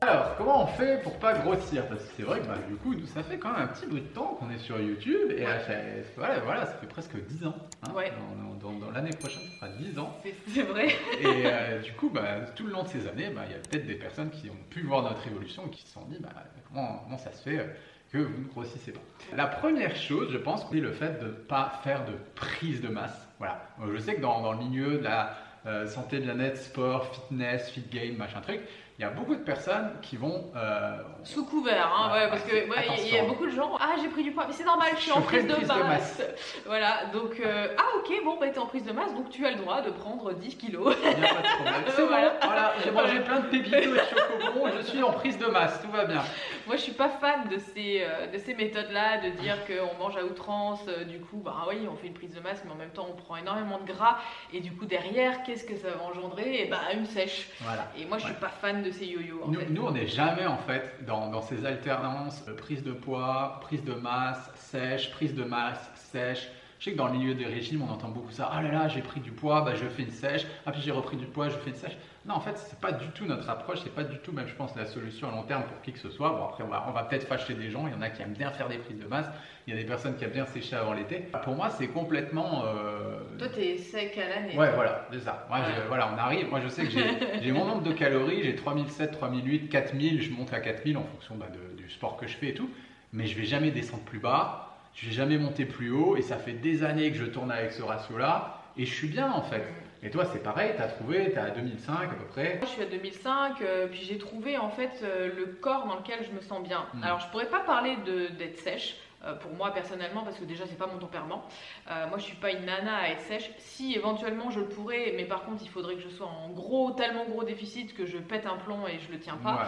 Alors, comment on fait pour pas grossir? Parce que c'est vrai que bah, du coup, nous, ça fait quand même un petit bout de temps qu'on est sur YouTube et euh, voilà, voilà, ça fait presque 10 ans. hein. Ouais. Dans, dans- dans l'année prochaine, ça fera 10 ans. C'est vrai. Et euh, du coup, bah, tout le long de ces années, bah, il y a peut-être des personnes qui ont pu voir notre évolution et qui se sont dit bah, comment, comment ça se fait euh, que vous ne grossissez pas. La première chose, je pense, c'est le fait de ne pas faire de prise de masse. Voilà. Moi, Je sais que dans, dans le milieu de la euh, santé, bien-être, sport, fitness, fit game, machin truc, il y a beaucoup de personnes qui vont euh, Sous couvert, hein, Ouais, ouais, parce que ouais, il y a- beaucoup de gens. Ah, j'ai pris du poids, mais c'est normal, je suis en Je prise, de, prise de masse. Voilà, donc euh, ah ok, bon, bah t'es en prise de masse, donc tu as le droit de prendre 10 kilos. Il n'y a pas de problème. C'est bon, Voilà. j'ai mangé plein de pépitos et de chocobons, je suis en prise de masse, tout va bien. Moi, je suis pas fan de ces euh, de ces méthodes-là, de dire qu'on mange à outrance. du coup, bah oui, on fait une prise de masse, mais en même temps, on prend énormément de gras. Et du coup, derrière, qu'est-ce que ça va engendrer? Et bah une sèche. Voilà. Et moi, je suis Ouais. pas fan de ces yo-yo. En Nous, on n'est jamais en fait dans, dans ces alternances, euh, prise de poids, prise de masse, sèche, prise de masse, sèche. Je sais que dans le milieu des régimes, on entend beaucoup ça. Ah là là, j'ai pris du poids, bah, je fais une sèche. Ah puis j'ai repris du poids, je fais une sèche. Non, en fait, c'est pas du tout notre approche. C'est pas du tout, même je pense, la solution à long terme pour qui que ce soit. Bon après, on va, on va peut-être fâcher des gens. Il y en a qui aiment bien faire des prises de masse. Il y a des personnes qui aiment bien sécher avant l'été. Pour moi, c'est complètement. euh, Toi, t'es sec à l'année. Ouais, voilà, c'est ça. Moi, je- voilà, on arrive. Moi, je sais que j'ai j'ai mon nombre de calories, j'ai 3007, 3008, 4000, je monte à 4000 en fonction bah, de- du sport que je fais et tout. Mais je vais jamais descendre plus bas, je vais jamais monter plus haut. Et ça fait des années que je tourne avec ce ratio-là. Et je suis bien en fait. Et toi, c'est pareil, tu as trouvé, tu à 2005 à peu près. Je suis à 2005, euh, puis j'ai trouvé en fait euh, le corps dans lequel je me sens bien. Mm. Alors je pourrais pas parler de- d'être sèche. Euh, pour moi personnellement, parce que déjà c'est pas mon tempérament. Euh, moi je suis pas une nana à être sèche. Si éventuellement je le pourrais, mais par contre il faudrait que je sois en gros, tellement gros déficit que je pète un plomb et je le tiens pas. Ouais.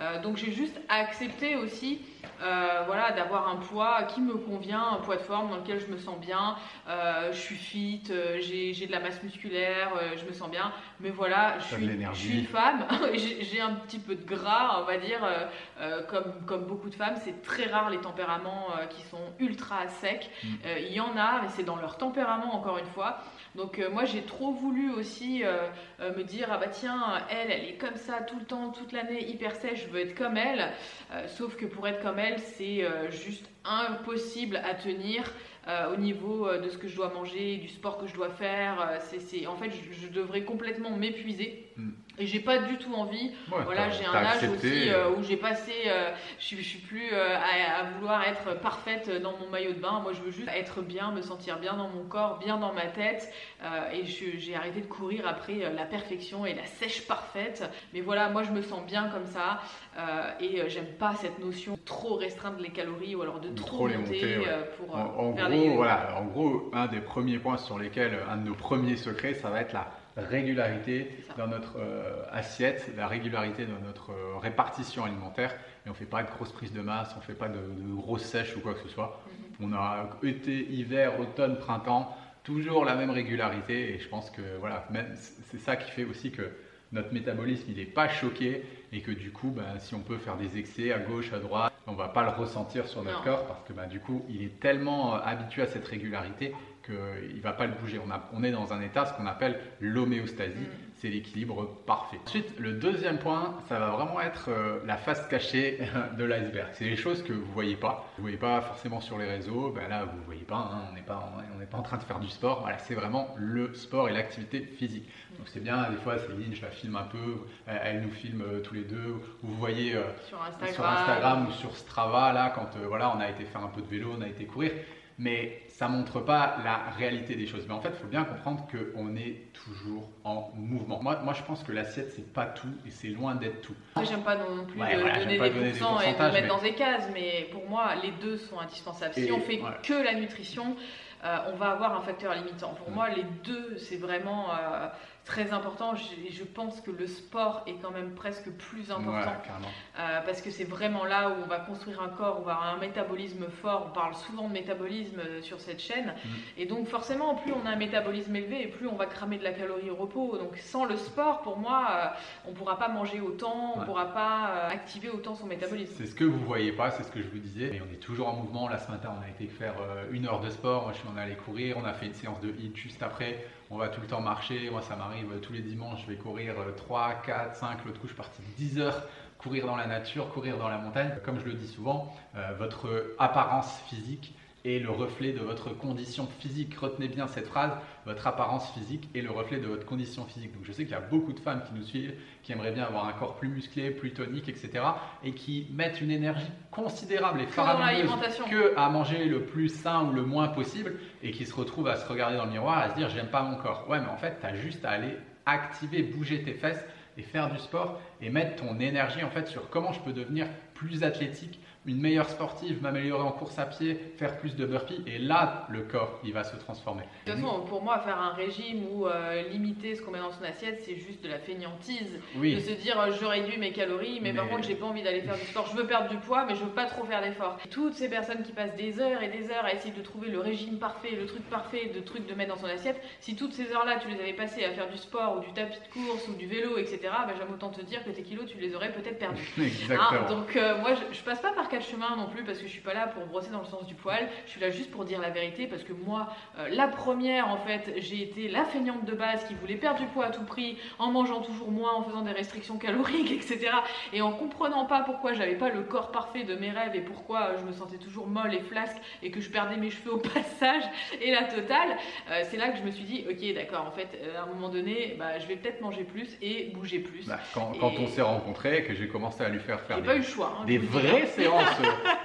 Euh, donc j'ai juste accepté aussi voilà, d'avoir un poids qui me convient, un poids de forme dans lequel je me sens bien. Je suis fit, j'ai de la masse musculaire, je me sens bien. Mais voilà, je suis, je l'énergie. suis une femme, j'ai un petit peu de gras, on va dire, euh, comme, comme beaucoup de femmes. C'est très rare les tempéraments euh, qui sont ultra secs. Mm. Euh, Il y en a, mais c'est dans leur tempérament encore une fois. Donc euh, moi j'ai trop voulu aussi euh, me dire ah bah tiens elle elle est comme ça tout le temps toute l'année hyper sèche je veux être comme elle sauf que pour être comme elle c'est juste impossible à tenir euh, au niveau de ce que je dois manger du sport que je dois faire c'est c'est- en fait je, je devrais complètement m'épuiser Mm. et j'ai pas du tout envie Ouais, voilà, j'ai un âge accepté, aussi euh, euh, où j'ai passé, euh, je, suis, je suis plus euh, à, à vouloir être parfaite dans mon maillot de bain. Moi, je veux juste être bien, me sentir bien dans mon corps, bien dans ma tête. et j'ai arrêté de courir après la perfection et la sèche parfaite. Mais voilà, moi, je me sens bien comme ça. et j'aime pas cette notion de trop restreindre les calories ou alors de De trop, trop les monter ouais. pour En, en faire gros, voilà, en gros, un des premiers points sur lesquels, un de nos premiers secrets, ça va être la régularité dans notre euh, assiette, la régularité dans notre euh, répartition alimentaire. Et on fait pas de grosses prises de masse, on fait pas de, de grosses sèches ou quoi que ce soit. Mhm. On a été, hiver, automne, printemps, toujours la même régularité. Et je pense que voilà, c'est ça qui fait aussi que notre métabolisme il n'est pas choqué et que du coup, ben, si on peut faire des excès à gauche, à droite, on va pas le ressentir sur notre Non. corps parce que ben, du coup, il est tellement euh, habitué à cette régularité qu'il va pas le bouger. On, a- on est dans un état, ce qu'on appelle l'homéostasie, Mm. c'est l'équilibre parfait. Ensuite, le deuxième point, ça va vraiment être euh, la face cachée de l'iceberg. C'est les choses que vous voyez pas. Vous voyez pas forcément sur les réseaux. Ben là, vous voyez pas. hein, on n'est pas, on n'est pas en train de faire du sport. Voilà, c'est vraiment le sport et l'activité physique. Donc c'est bien. Des fois, Céline, je la filme un peu. Elle, elle nous filme euh, tous les deux, ou vous voyez euh, Sur Instagram. sur Instagram ou sur Strava, là, quand euh, voilà, on a été faire un peu de vélo, on a été courir, mais ça montre pas la réalité des choses. Mais en fait, il faut bien comprendre qu'on est toujours en mouvement. Moi, moi je pense que l'assiette, c'est pas tout et c'est loin d'être tout. J'aime pas non plus Ouais, de voilà, donner des donner des et de mettre mais- dans des cases, mais pour moi, les deux sont indispensables. Si on fait ouais. que la nutrition, euh, on va avoir un facteur limitant. Pour Mm. moi, les deux, c'est vraiment euh, très important. Je, je pense que le sport est quand même presque plus important. Ouais. Euh, parce que c'est vraiment là où on va construire un corps, où on va avoir un métabolisme fort. On parle souvent de métabolisme euh, sur cette chaîne. Mm. Et donc forcément, plus on a un métabolisme élevé, et plus on va cramer de la calorie au repos. Donc sans le sport, pour moi, on ne pourra pas manger autant, on ne Ouais. pourra pas activer autant son métabolisme. C'est ce que vous voyez pas, c'est ce que je vous disais. Et on est toujours en mouvement. Là ce matin, on a été faire une heure de sport. Moi, je suis on est courir. On a fait une séance de hit juste après. On va tout le temps marcher. Moi, ça m'arrive euh, tous les dimanches. Je vais courir euh, 3, 4, 5. L'autre coup, je suis parti 10 heures courir dans la nature, courir dans la montagne. Comme je le dis souvent, euh, votre apparence physique est le reflet de votre condition physique. Retenez bien cette phrase, votre apparence physique est le reflet de votre condition physique. Donc je sais qu'il y a beaucoup de femmes qui nous suivent, qui aimeraient bien avoir un corps plus musclé, plus tonique, etc. et qui mettent une énergie considérable et faramineuse que à manger le plus sain ou le moins possible et qui se retrouvent à se regarder dans le miroir et à se dire j'aime pas mon corps. Ouais mais en fait tu as juste à aller activer, bouger tes fesses et faire du sport et mettre ton énergie en fait sur comment je peux devenir plus athlétique, une meilleure sportive, m'améliorer en course à pied, faire plus de burpees et là le corps il va se transformer. De toute façon, pour moi, faire un régime ou euh, limiter ce qu'on met dans son assiette, c'est juste de la fainéantise. De oui, se dire, euh, je réduis mes calories, mais, par Mais- contre, j'ai pas envie d'aller faire du sport. Je veux perdre du poids, mais je veux pas trop faire d'efforts. Toutes ces personnes qui passent des heures et des heures à essayer de trouver le régime parfait, le truc parfait, de trucs de mettre dans son assiette, si toutes ces heures-là, tu les avais passées à faire du sport ou du tapis de course ou du vélo, etc., bah, j'aime autant te dire que tes kilos, tu les aurais peut-être perdus. exactement. Hein, donc euh, moi je, je passe pas par chemins non plus parce que je suis pas là pour brosser dans le sens du poil, je suis là juste pour dire la vérité parce que moi euh, la première en fait j'ai été la feignante de base qui voulait perdre du poids à tout prix en mangeant toujours moins, en faisant des restrictions caloriques etc. et en comprenant pas pourquoi j'avais pas le corps parfait de mes rêves et pourquoi euh, je me sentais toujours molle et flasque et que je perdais mes cheveux au passage et la totale, euh, c'est là que je me suis dit ok d'accord en fait à un moment donné bah, je vais peut-être manger plus et bouger plus. Bah, quand, on s'est rencontrés, que j'ai commencé à lui faire faire des, pas eu choix. hein, des vraies séances.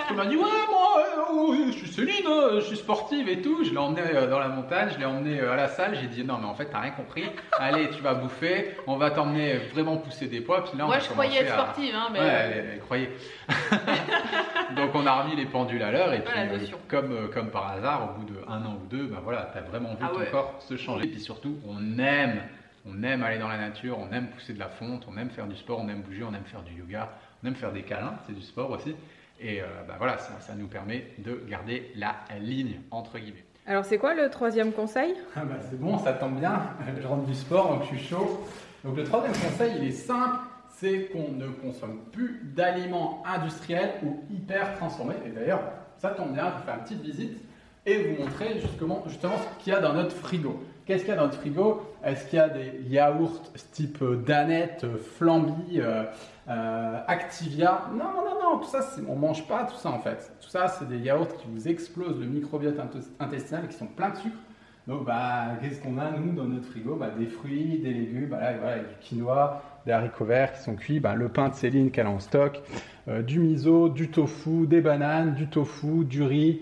Qu'il m'a dit ouais moi euh, oh, je suis Céline, euh, je suis sportive et tout. Je l'ai emmené euh, dans la montagne, je l'ai emmené euh, à la salle. J'ai dit non mais en fait t'as rien compris. Allez tu vas bouffer, on va t'emmener vraiment pousser des poids. Puis là on Moi a je croyais être à- sportive, hein, mais Ouais, elle, elle croyait. Donc on a remis les pendules à l'heure et puis Voilà, euh, comme, comme par hasard, au bout d'un an ou deux, bah voilà, t'as vraiment vu Ah ton ouais. corps se changer. Et puis surtout, on aime, on aime aller dans la nature, on aime pousser de la fonte, on aime faire du sport, on aime bouger, on aime faire du yoga, on aime faire des câlins, c'est du sport aussi. Et euh, bah voilà, ça, ça nous permet de garder la ligne entre guillemets. Alors c'est quoi le troisième conseil? Ah bah c'est bon, ça tombe bien. Je rentre du sport, donc je suis chaud. Donc le troisième conseil, il est simple, c'est qu'on ne consomme plus d'aliments industriels ou hyper transformés. Et d'ailleurs, ça tombe bien, je vous fais une petite visite et vous montrer justement, justement ce qu'il y a dans notre frigo. Qu'est-ce qu'il y a dans notre frigo? Est-ce qu'il y a des yaourts type euh, Danette, euh, Flamby, euh, Activia? Non, non, non, tout ça, on mange pas tout ça en fait. Tout ça, c'est des yaourts qui vous explosent le microbiote int- intestinal et qui sont pleins de sucre. Donc, bah, qu'est-ce qu'on a, nous, dans notre frigo? Bah, Des fruits, des légumes, bah, là, voilà, du quinoa, des haricots verts qui sont cuits, bah, le pain de Céline qu'elle a en stock, du miso, du tofu, des bananes, du tofu, du riz,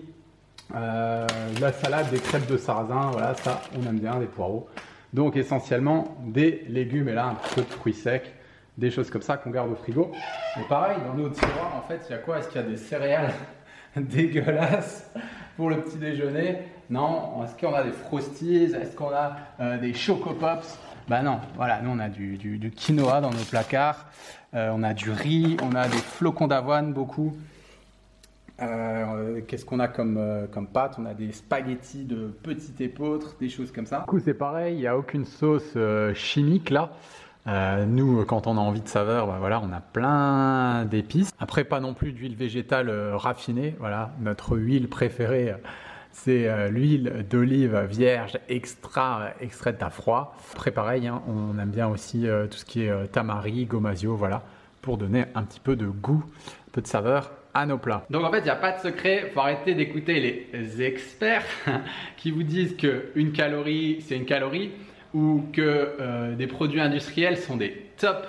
euh, la salade, des crêpes de sarrasin, voilà, ça, on aime bien, des poireaux. Donc, essentiellement, des légumes et là, un petit peu de fruits secs, des choses comme ça qu'on garde au frigo. Et pareil, dans nos tiroirs, en fait, il y a quoi? Est-ce qu'il y a des céréales dégueulasses pour le petit déjeuner? Non. Est-ce qu'on a des frosties? Est-ce qu'on a euh, des choco pops? Bah non. Voilà, nous on a du, quinoa dans nos placards. Euh, on a du riz, on a des flocons d'avoine beaucoup. Qu'est-ce qu'on a comme, euh, comme pâte? On a des spaghettis de petite épeautre, des choses comme ça. Du coup, c'est pareil, il n'y a aucune sauce euh, chimique là. Euh, nous, quand on a envie de saveur, bah voilà, on a plein d'épices. Après, pas non plus d'huile végétale raffinée. Voilà, notre huile préférée, c'est l'huile d'olive vierge extra extraite à froid. Après, pareil, hein, on aime bien aussi tout ce qui est tamari, gomasio, voilà, pour donner un petit peu de goût, un peu de saveur nos plats. Donc en fait, il n'y a pas de secret, faut arrêter d'écouter les experts qui vous disent que une calorie, c'est une calorie ou que euh, des produits industriels sont des top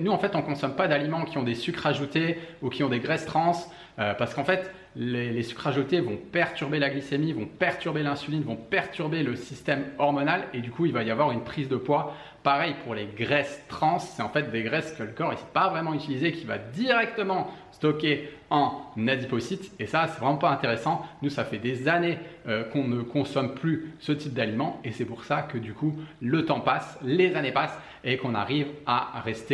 Nous, en fait, on consomme pas d'aliments qui ont des sucres ajoutés ou qui ont des graisses trans, euh, parce qu'en fait, les, les, sucres ajoutés vont perturber la glycémie, vont perturber l'insuline, vont perturber le système hormonal, et du coup, il va y avoir une prise de poids. Pareil pour les graisses trans, c'est en fait des graisses que le corps n'est pas vraiment utilisé, qui va directement stocker en adipocytes, et ça, c'est vraiment pas intéressant. Nous, ça fait des années euh, qu'on ne consomme plus ce type d'aliments, et c'est pour ça que du coup, le temps passe, les années passent, et qu'on arrive à rester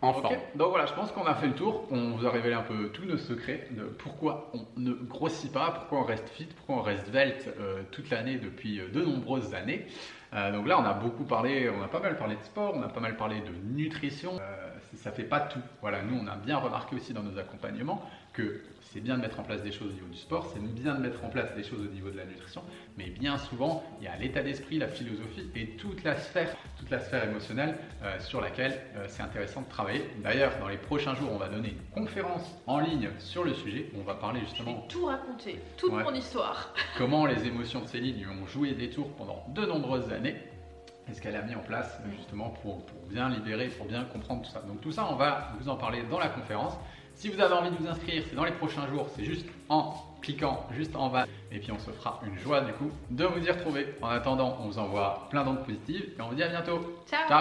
en forme. Donc voilà, je pense qu'on a fait le tour. On vous a révélé un peu tous nos secrets de pourquoi on ne grossit pas, pourquoi on reste fit, pourquoi on reste velte euh, toute l'année depuis euh, de nombreuses années. Euh, donc là, on a beaucoup parlé, on a pas mal parlé de sport, on a pas mal parlé de nutrition. Ça fait pas tout. Voilà, nous, on a bien remarqué aussi dans nos accompagnements que c'est bien de mettre en place des choses au niveau du sport, c'est bien de mettre en place des choses au niveau de la nutrition, mais bien souvent, il y a l'état d'esprit, la philosophie et toute la sphère, toute la sphère émotionnelle euh, sur laquelle euh, c'est intéressant de travailler. D'ailleurs, dans les prochains jours, on va donner une conférence en ligne sur le sujet. On va parler justement. tout raconter, toute Ouais. mon histoire. comment les émotions de Céline lui ont joué des tours pendant de nombreuses années et ce qu'elle a mis en place justement pour, pour bien libérer, pour bien comprendre tout ça. Donc tout ça, on va vous en parler dans la conférence. Si vous avez envie de vous inscrire, c'est dans les prochains jours, c'est juste en cliquant juste en bas et puis on se fera une joie du coup de vous y retrouver. En attendant, on vous envoie plein d'ondes positives et on vous dit à bientôt. Ciao Ciao